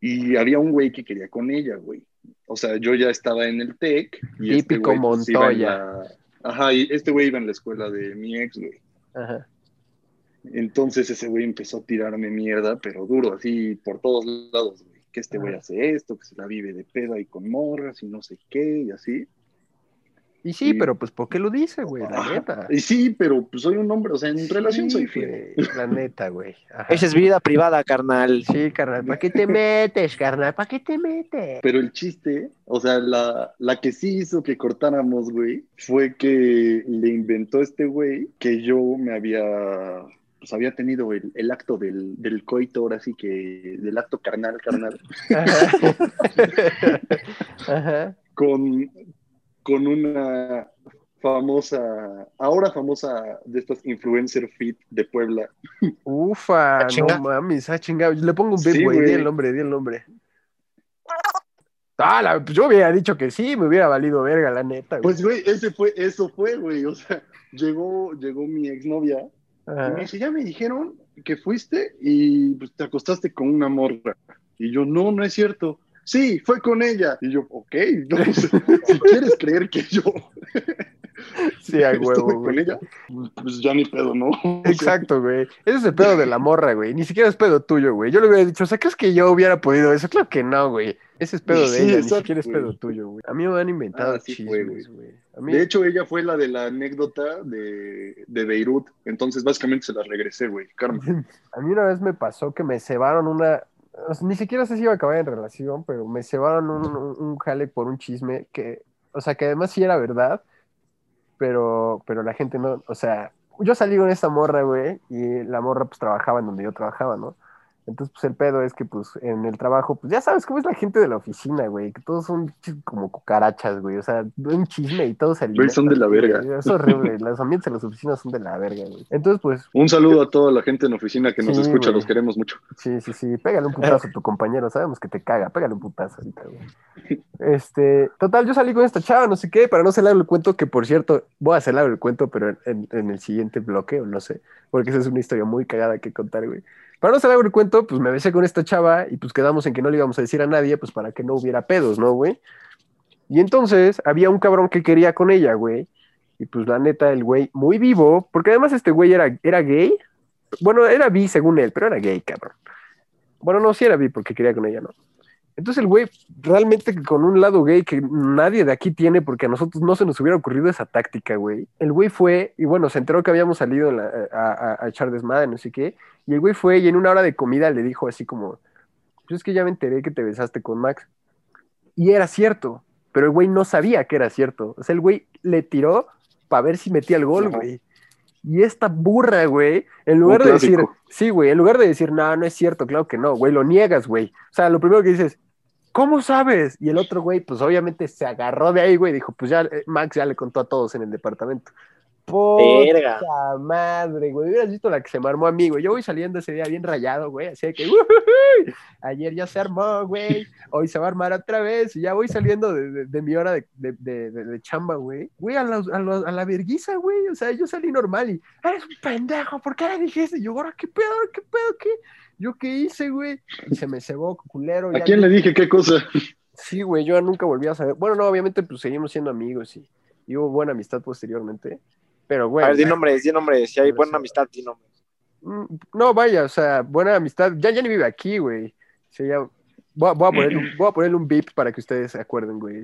Y había un güey que quería con ella, güey. O sea, yo ya estaba en el TEC. Y este Típico pues, Montoya. Ajá, y este güey iba en la escuela de mi ex, güey. Ajá. Entonces ese güey empezó a tirarme mierda, pero duro, así por todos lados, güey. Que este güey hace esto, que se la vive de peda y con morras y no sé qué, y así. Y sí, pero pues ¿por qué lo dice, güey? La neta. Y sí, pero pues soy un hombre, o sea, en relación soy fiel. La neta, güey. Esa es vida privada, carnal. Sí, carnal. ¿Para qué te metes, carnal? ¿Para qué te metes? Pero el chiste, o sea, la, la que sí hizo que cortáramos, güey, fue que le inventó este güey que yo me había pues había tenido el, el acto del, del, coito, ahora sí que del acto carnal, carnal. Con, con una famosa, ahora famosa de estas influencer fit de Puebla. Ufa, ah, no mames, ah, chingado. Le pongo un beat, güey, di el nombre, di el nombre. Ah, pues yo hubiera dicho que sí, me hubiera valido verga, la neta. Pues, güey, ese fue, eso fue, güey. O sea, llegó, llegó mi exnovia y me dice, ya me dijeron que fuiste y pues, te acostaste con una morra. Y yo, no, no es cierto sí, fue con ella. Y yo, ok, si quieres creer que yo Sí, hay huevo, güey. Con ella, pues ya ni pedo, ¿no? Exacto, güey. Ese es el pedo de la morra, güey. Ni siquiera es pedo tuyo, güey. Yo le hubiera dicho, o sea, ¿crees que yo hubiera podido eso? Claro que no, güey. Ese es pedo de ella, ni siquiera es pedo tuyo, güey. A mí me han inventado ah, chismes, güey. De hecho, ella fue la de la anécdota de, de Beirut. Entonces, básicamente se la regresé, güey. Carmen. A mí una vez me pasó que me cebaron una, ni siquiera sé si iba a acabar en relación, pero me cebaron un, un, jale por un chisme que, o sea, que además sí era verdad, pero, pero la gente no, o sea, yo salí con esta morra, güey, y la morra pues trabajaba en donde yo trabajaba, ¿no? Entonces, pues el pedo es que, pues, en el trabajo, pues ya sabes cómo es la gente de la oficina, güey, que todos son como cucarachas, güey, o sea, un chisme y todos se Güey, son de la verga. Es horrible, los ambientes de las oficinas son de la verga, güey. Entonces, pues... Un saludo a toda la gente en oficina que nos escucha, los queremos mucho. Sí, sí, sí, pégale un putazo a tu compañero, sabemos que te caga, pégale un putazo ahorita, güey. Este, total, yo salí con esta chava, no sé qué, para no hacer el cuento, que por cierto, voy a hacer el cuento, pero en, en el siguiente bloque, o no sé, porque esa es una historia muy cagada que contar, güey. Para no saber el cuento, pues me besé con esta chava y pues quedamos en que no le íbamos a decir a nadie, pues para que no hubiera pedos, ¿no, güey? Y entonces había un cabrón que quería con ella, güey. Y pues la neta, el güey muy vivo, porque además este güey era, era gay. Bueno, era bi según él, pero era gay, cabrón. Bueno, no, sí era bi porque quería con ella, ¿no? Entonces el güey realmente con un lado gay que nadie de aquí tiene porque a nosotros no se nos hubiera ocurrido esa táctica, güey. El güey fue y bueno, se enteró que habíamos salido a, a, echar desmadre, no sé qué. Y el güey fue y en una hora de comida le dijo así como, pues es que ya me enteré que te besaste con Max. Y era cierto, pero el güey no sabía que era cierto. O sea, el güey le tiró para ver si metía el gol, güey. Y esta burra, güey, en lugar de decir, sí, güey, en lugar de decir, no, no es cierto, claro que no, güey, lo niegas, güey. O sea, lo primero que dices, ¿cómo sabes? Y el otro güey, pues obviamente se agarró de ahí, güey, dijo, pues ya, eh, Max ya le contó a todos en el departamento. Puta madre, güey. Hubieras visto la que se me armó a mí, güey. Yo voy saliendo ese día bien rayado, güey. Así que, ayer ya se armó, güey. Hoy se va a armar otra vez. Y ya voy saliendo de, mi hora de, chamba, güey. Güey, a la, a, la verguiza, güey. O sea, yo salí normal y, eres un pendejo, ¿por qué le dijiste? Y yo, ahora, ¿qué pedo? ¿Qué pedo? ¿Qué? ¿Yo qué hice, güey? Y se me cebó, culero. ¿A quién le dije qué cosa? Sí, güey, yo nunca volví a saber. Bueno, no, obviamente, pues seguimos siendo amigos y, y hubo buena amistad posteriormente. Pero, güey. A ver, di nombres, di nombres. Si hay buena amistad, di nombres. Mm, no, vaya, o sea, buena amistad. Ya, ya ni vive aquí, güey. Voy, a, voy, a ponerle, un, voy a ponerle un beep para que ustedes se acuerden, güey.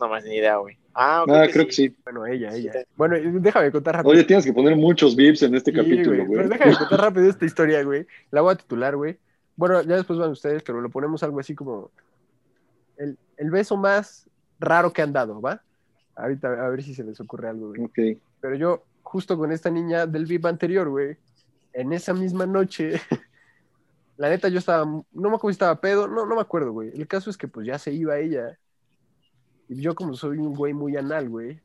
No más ni idea, güey. Ah, ah creo que sí. Bueno, ella, ella. Bueno, déjame contar rápido. Oye, tienes que poner muchos beeps en este capítulo, güey. déjame contar rápido esta historia, güey. La voy a titular, güey. Bueno, ya después van ustedes, pero lo ponemos algo así como el, el beso más raro que han dado, ¿va? Ahorita a ver si se les ocurre algo, güey. Pero yo, justo con esta niña del VIP anterior, güey, en esa misma noche, la neta yo estaba, no me acuerdo si estaba pedo, no, no me acuerdo, güey. El caso es que pues ya se iba ella. Y yo como soy un güey muy anal, güey.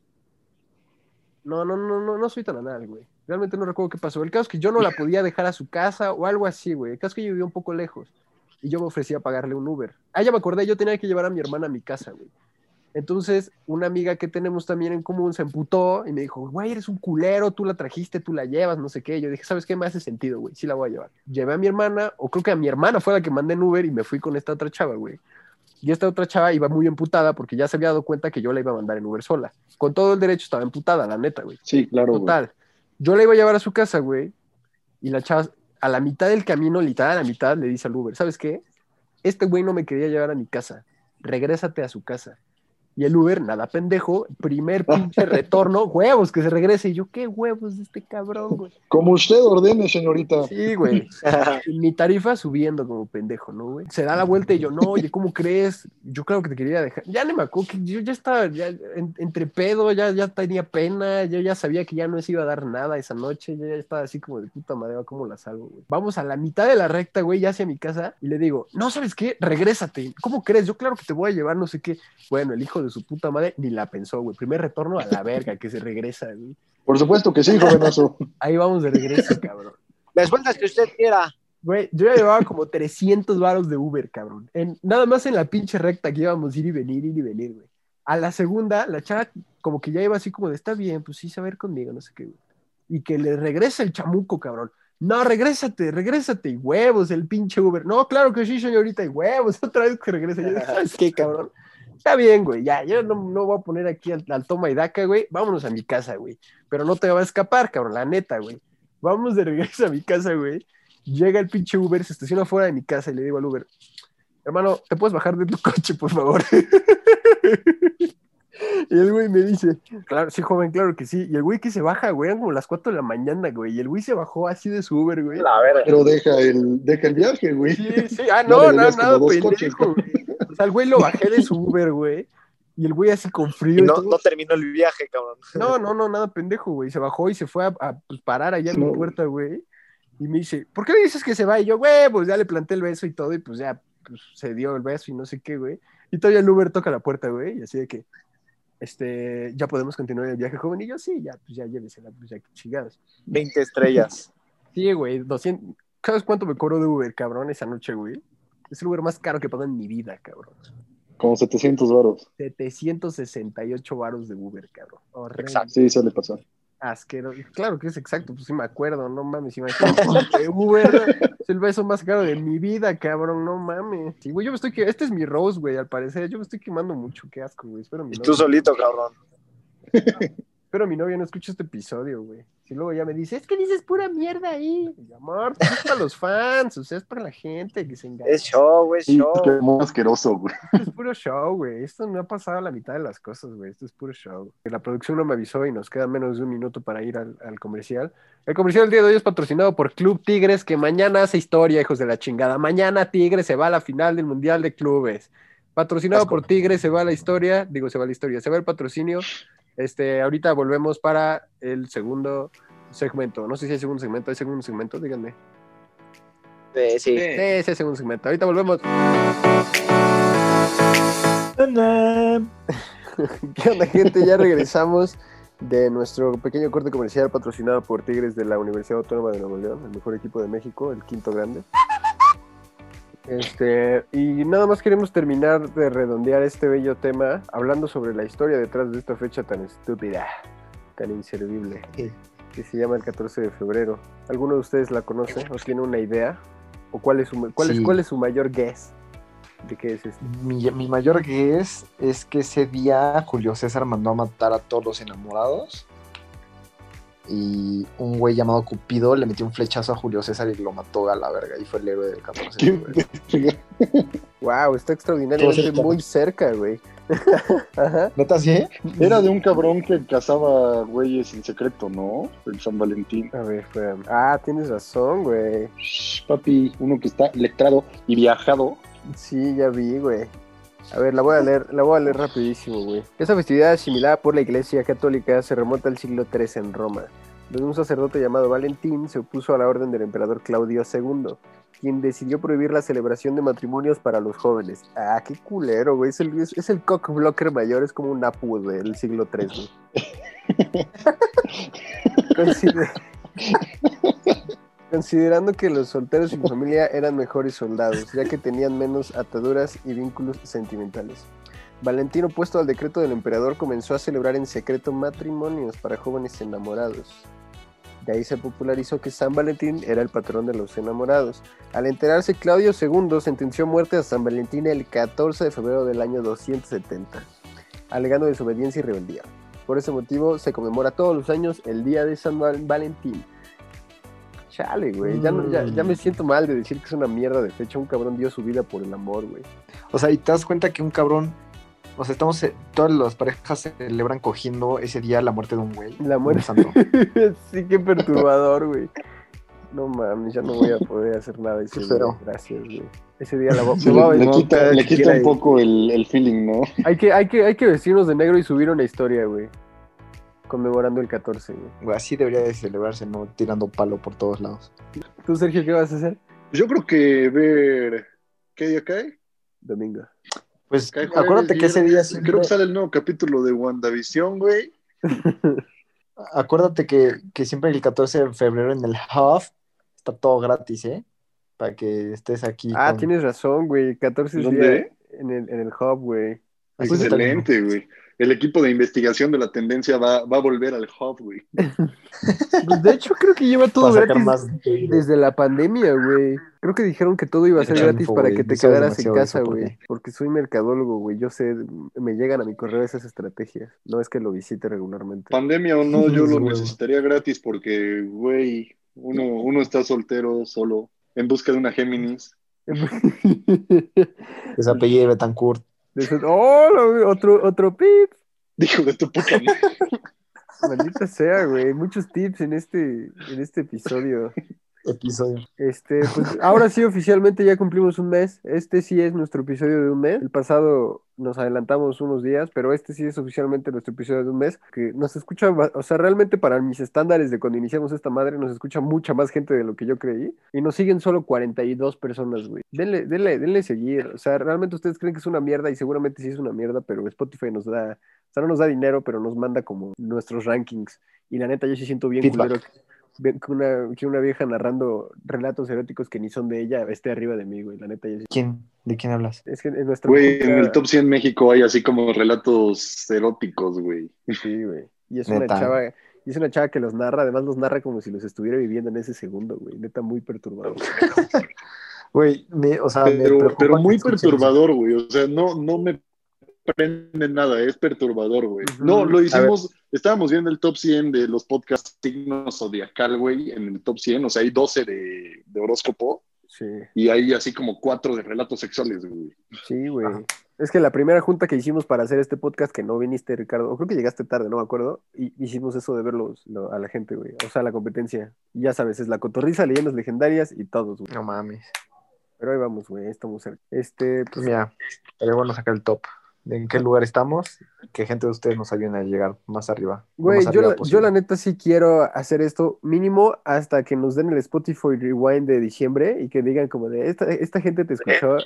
No, no, no, no, no soy tan anal, güey. Realmente no recuerdo qué pasó. El caso es que yo no la podía dejar a su casa o algo así, güey. El caso es que yo vivía un poco lejos. Y yo me ofrecía pagarle un Uber. Ah, ya me acordé, yo tenía que llevar a mi hermana a mi casa, güey. Entonces, una amiga que tenemos también en común se emputó y me dijo, güey, eres un culero, tú la trajiste, tú la llevas, no sé qué. Yo dije, ¿sabes qué? Me hace sentido, güey, sí la voy a llevar. Llevé a mi hermana, o creo que a mi hermana fue la que mandé en Uber y me fui con esta otra chava, güey. Y esta otra chava iba muy emputada porque ya se había dado cuenta que yo la iba a mandar en Uber sola. Con todo el derecho estaba emputada, la neta, güey. Sí, claro. Total. Yo la iba a llevar a su casa, güey. Y la chava, a la mitad del camino, literal a la mitad, le dice al Uber, ¿sabes qué? Este güey no me quería llevar a mi casa. Regrésate a su casa. Y el Uber, nada pendejo, primer pinche retorno, huevos, que se regrese. Y yo, ¿qué huevos de este cabrón, güey? Como usted ordene, señorita. Sí, güey. Mi tarifa subiendo como pendejo, ¿no, güey? Se da la vuelta y yo, no, oye, ¿cómo crees? Yo creo que te quería dejar. Ya no me acuerdo, que yo ya estaba ya, entre pedo, ya, ya tenía pena, yo ya sabía que ya no se iba a dar nada esa noche, yo ya estaba así como de puta madre, ¿cómo la salgo, güey? Vamos a la mitad de la recta, güey, ya hacia mi casa, y le digo, no, ¿sabes qué? Regrésate. ¿Cómo crees? Yo claro que te voy a llevar, no sé qué. Bueno, el hijo de su puta madre ni la pensó, güey. Primer retorno a la verga, que se regresa, güey. Por supuesto que sí, jovenazo. Ahí vamos de regreso, cabrón. Las vueltas que usted quiera. Güey, yo ya llevaba como 300 varos de Uber, cabrón. En, nada más en la pinche recta que íbamos ir y venir, ir y venir, güey. A la segunda, la chava como que ya iba así como de, está bien, pues sí, saber conmigo, no sé qué, güey. Y que le regresa el chamuco, cabrón. No, regrésate, regrésate, y huevos, el pinche Uber. No, claro que sí, señorita, y huevos, otra vez que regresa. ¿sabes qué, cabrón? Está bien, güey, ya, yo no, no voy a poner aquí al, toma y daca, güey. Vámonos a mi casa, güey. Pero no te va a escapar, cabrón, la neta, güey. Vamos de regreso a mi casa, güey. Llega el pinche Uber, se estaciona fuera de mi casa y le digo al Uber, hermano, ¿te puedes bajar de tu coche, por favor? Y el güey me dice, claro, sí, joven, claro que sí. Y el güey que se baja, güey, eran como las 4 de la mañana, güey. Y el güey se bajó así de su Uber, güey. Pero deja el, deja el viaje, güey. Sí, sí. Ah, no, no, nada, pendejo, güey. O sea, el güey lo bajé de su Uber, güey. Y el güey así con frío. no, no terminó el viaje, cabrón. No, no, no, nada pendejo, güey. Se bajó y se fue a, pues, parar allá en mi puerta, güey. Y me dice, ¿por qué me dices que se va? Y yo, güey, pues ya le planté el beso y todo. Y pues ya pues, se dio el beso y no sé qué, güey. Y todavía el Uber toca la puerta, güey. Y así de que, este, ya podemos continuar el viaje joven. Y yo, sí, ya, pues ya llévesela, pues ya chingados. 20 estrellas. Sí, güey, 200. ¿Sabes cuánto me cobró de Uber, cabrón, esa noche, güey? Es el Uber más caro que he pagado en mi vida, cabrón. Como 700 varos. 768 varos de Uber, cabrón. Exacto. Sí, suele pasar asqueroso. Claro que es exacto, pues sí me acuerdo, no mames, imagínate. Uber es el beso más caro de mi vida, cabrón, no mames. Sí, güey, yo me estoy que este es mi Rose, güey, al parecer, yo me estoy quemando mucho, qué asco, güey. Espero mi y tú solito, cabrón. Espero mi novia no escuche este episodio, güey. Si luego ya me dice, es que dices pura mierda ahí. Y, amor, pues es para los fans, o sea, es para la gente que se engaña. Es show, es show. Es muy asqueroso, güey. Esto es puro show, güey. Esto no ha pasado a la mitad de las cosas, güey. Esto es puro show. La producción no me avisó y nos queda menos de un minuto para ir al, comercial. El comercial del día de hoy es patrocinado por Club Tigres, que mañana hace historia, hijos de la chingada. Mañana Tigres se va a la final del Mundial de Clubes. Patrocinado por Tigres se va a la historia, digo, se va a la historia, se va el patrocinio este, ahorita volvemos para el segundo segmento. No sé si hay segundo segmento. ¿Hay segundo segmento? Díganme. sí. Sí, sí, segundo segmento. Ahorita volvemos. ¿Qué onda, gente? Ya regresamos. de nuestro pequeño corte comercial patrocinado por Tigres de la Universidad Autónoma de Nuevo León, el mejor equipo de México, el quinto grande. Este, y nada más queremos terminar de redondear este bello tema hablando sobre la historia detrás de esta fecha tan estúpida, tan inservible, que se llama el 14 de febrero. ¿Alguno de ustedes la conoce o tiene una idea? ¿O cuál es su, cuál es, cuál es su mayor guess de qué es esto? Mi, mi mayor guess es que ese día Julio César mandó a matar a todos los enamorados y un güey llamado Cupido le metió un flechazo a Julio César y lo mató a la verga y fue el héroe del 14 wow, está extraordinario, estoy muy cerca, güey. Ajá. ¿Neta sí? Era de un cabrón que cazaba güeyes en secreto, ¿no? El San Valentín. A ver, Ah, tienes razón, güey. papi, uno que está letrado y viajado. Sí, ya vi, güey. A ver, la voy a leer, la voy a leer rapidísimo, güey. Esa festividad asimilada por la Iglesia Católica se remonta al siglo III en Roma, donde un sacerdote llamado Valentín se opuso a la orden del emperador Claudio II, quien decidió prohibir la celebración de matrimonios para los jóvenes. Ah, qué culero, güey. Es el, es, el cockblocker mayor, es como un Apu del siglo III, güey. Considerando que los solteros sin familia eran mejores soldados, ya que tenían menos ataduras y vínculos sentimentales. Valentino, opuesto al decreto del emperador, comenzó a celebrar en secreto matrimonios para jóvenes enamorados. De ahí se popularizó que San Valentín era el patrón de los enamorados. Al enterarse, Claudio II sentenció muerte a San Valentín el 14 de febrero del año 270, alegando desobediencia y rebeldía. Por ese motivo se conmemora todos los años el Día de San Valentín, Chale, güey. Ya, ya, me mm. siento mal de decir que es una mierda de fecha. Un cabrón dio su vida por el amor, güey. O sea, y te das cuenta que un cabrón. O sea, estamos. Eh, todas las parejas celebran cogiendo ese día la muerte de un güey. La muerte. sí, qué perturbador, güey. No mames, ya no voy a poder hacer nada ese día. Gracias, güey. Ese día la voy, a Le quita, le quita un poco el, el, feeling, ¿no? Hay que, hay, que, hay que vestirnos de negro y subir una historia, güey conmemorando el 14, güey. Así debería de celebrarse, ¿no? Tirando palo por todos lados. ¿Tú, Sergio, qué vas a hacer? Yo creo que ver... ¿Qué día cae? Domingo. Pues acuérdate que ese día Creo que sale el nuevo capítulo de WandaVision, güey. acuérdate que, que, siempre el 14 de febrero en el Hub está todo gratis, ¿eh? Para que estés aquí. Ah, tienes razón, güey. 14 días en el, en el Hub, güey. Excelente, güey el equipo de investigación de la tendencia va, a volver al hub, güey. Pues, de hecho, creo que lleva todo gratis desde la pandemia, güey. Creo que dijeron que todo iba a ser gratis para que te quedaras en casa, güey. Porque soy mercadólogo, güey. Yo sé, me llegan a mi correo esas estrategias. No es que lo visite regularmente. Pandemia o no, yo lo necesitaría gratis porque, güey, uno, uno está soltero, solo, en busca de una Géminis. Ese apellido Betancourt. ¡Oh! Otro, otro pip. Dijo de tu puta Maldita sea, güey. Muchos tips en este, en este episodio episodio. Este, pues ahora sí oficialmente ya cumplimos un mes. Este sí es nuestro episodio de un mes. El pasado nos adelantamos unos días, pero este sí es oficialmente nuestro episodio de un mes. Que nos escucha, o sea, realmente para mis estándares de cuando iniciamos esta madre, nos escucha mucha más gente de lo que yo creí. Y nos siguen solo 42 personas, güey. Denle, denle, denle seguir. O sea, realmente ustedes creen que es una mierda y seguramente sí es una mierda, pero Spotify nos da, o sea, no nos da dinero, pero nos manda como nuestros rankings. Y la neta, yo sí siento bien culero que una, que una vieja narrando relatos eróticos que ni son de ella esté arriba de mí, güey. La neta, ¿Quién? ¿De quién hablas? Es que en nuestra. Güey, en el Top 100 México hay así como relatos eróticos, güey. Sí, güey. Y es una chava. Y es una chava que los narra, además los narra como si los estuviera viviendo en ese segundo, güey. Neta, muy perturbador. Güey, o sea, pero, pero muy perturbador, güey. O sea, no, no me prende nada, es perturbador, güey. No, lo hicimos, estábamos viendo el top 100 de los podcasts signos zodiacal, güey, en el top 100, o sea, hay 12 de, horóscopo. Sí. Y hay así como cuatro de relatos sexuales, güey. Sí, güey. Es que la primera junta que hicimos para hacer este podcast, que no viniste, Ricardo, o creo que llegaste tarde, no me acuerdo, y hicimos eso de verlos a la gente, güey. O sea, la competencia. ya sabes, es la cotorriza, leyendas legendarias y todos, güey. No mames. Pero ahí vamos, güey, estamos cerca. Este, pues. Mira, pero bueno sacar el top. En qué lugar estamos, que gente de ustedes nos ayuden a llegar más arriba. Güey, yo, la, yo la neta sí quiero hacer esto mínimo hasta que nos den el Spotify Rewind de diciembre y que digan como de, esta, esta gente te escuchó,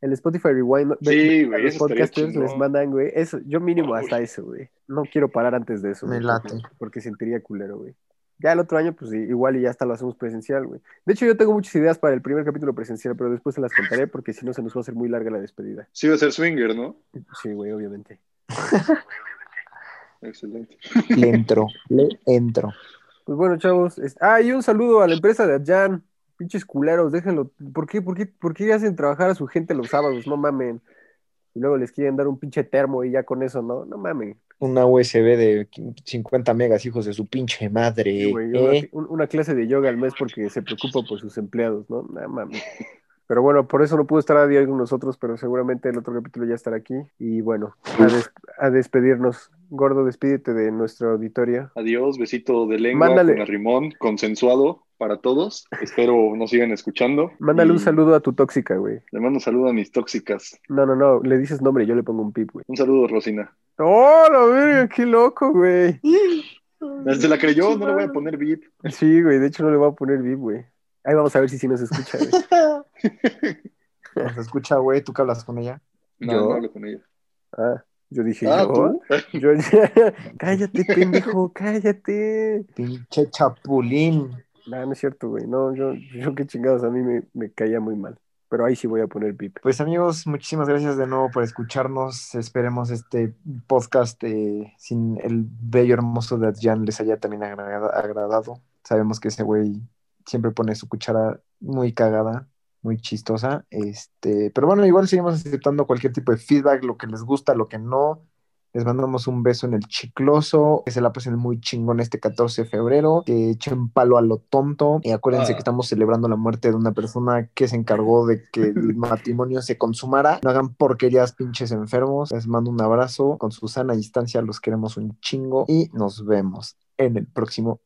el Spotify Rewind, sí, güey, los podcasters les mandan, güey, eso, yo mínimo hasta eso, güey. No quiero parar antes de eso. Me late. porque sentiría culero, güey. Ya el otro año, pues igual y ya hasta lo hacemos presencial, güey. De hecho, yo tengo muchas ideas para el primer capítulo presencial, pero después se las contaré porque si no se nos va a hacer muy larga la despedida. Sí, va a ser swinger, ¿no? Sí, güey, obviamente. Excelente. Le entro, le entro. Pues bueno, chavos. Ah, y un saludo a la empresa de Adjan. Pinches culeros, déjenlo. ¿Por qué, por, qué, ¿Por qué hacen trabajar a su gente los sábados? No mamen. Y luego les quieren dar un pinche termo y ya con eso, ¿no? No mamen una USB de 50 megas, hijos de su pinche madre. ¿eh? una, clase de yoga al mes porque se preocupa por sus empleados, ¿no? Nada mami. Pero bueno, por eso no pudo estar a día con nosotros, pero seguramente el otro capítulo ya estará aquí. Y bueno, a, despedirnos. Gordo, despídete de nuestra auditoria. Adiós, besito de lengua Mándale. con rimón, consensuado para todos. Espero nos sigan escuchando. Mándale un saludo a tu tóxica, güey. Le mando un saludo a mis tóxicas. No, no, no, le dices nombre, yo le pongo un pip, güey. Un saludo, Rosina. ¡Oh, la verga! ¡Qué loco, güey! Se la creyó, no le voy a poner VIP. Sí, güey, de hecho no le voy a poner VIP, güey. Ahí vamos a ver si sí nos escucha, güey. ¿Nos escucha, güey? ¿Tú qué hablas con ella? No, ¿Yo? no hablo con ella. Ah, yo dije, ah, ¿yo? yo cállate, pendejo, cállate. Pinche chapulín. No, no es cierto, güey. No, yo, yo qué chingados, a mí me, me caía muy mal pero ahí sí voy a poner pip. Pues amigos, muchísimas gracias de nuevo por escucharnos. Esperemos este podcast eh, sin el bello hermoso de Adjan les haya también agradado. Sabemos que ese güey siempre pone su cuchara muy cagada, muy chistosa. Este, pero bueno, igual seguimos aceptando cualquier tipo de feedback, lo que les gusta, lo que no. Les mandamos un beso en el chicloso, que se la pasen muy chingón este 14 de febrero, que echen palo a lo tonto. Y acuérdense que ah. estamos celebrando la muerte de una persona que se encargó de que el matrimonio se consumara. No hagan porquerías pinches enfermos. Les mando un abrazo con su sana distancia, los queremos un chingo y nos vemos en el próximo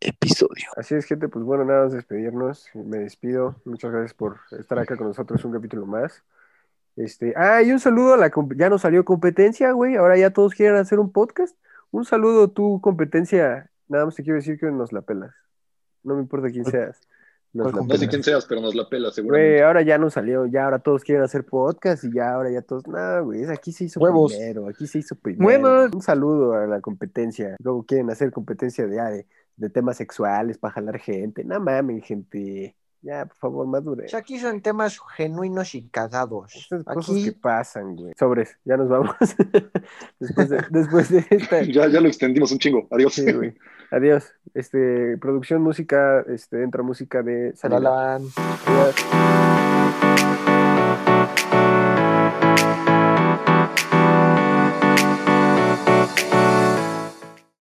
episodio. Así es, gente, pues bueno, nada más despedirnos. Me despido. Muchas gracias por estar acá con nosotros un capítulo más. Este, ah, y un saludo a la ya no salió competencia, güey. Ahora ya todos quieren hacer un podcast. Un saludo tu competencia. Nada más te quiero decir que nos la pelas. No me importa quién seas. no sé quién seas, pero nos la pelas, seguro. Güey, ahora ya no salió, ya ahora todos quieren hacer podcast y ya ahora ya todos, no, güey, aquí se hizo primero, aquí se hizo primero. Un saludo a la competencia. Luego quieren hacer competencia de, ah, de, temas sexuales para jalar gente. No mames, gente. Ya, por favor, madure. aquí son temas genuinos y cagados. Estas cosas que pasan, güey. Sobres, ya nos vamos. después, de, después de esta. Ya, ya lo extendimos un chingo. Adiós. Sí, güey. Adiós. Este, producción, música, este, entra música de Salalán. Adiós.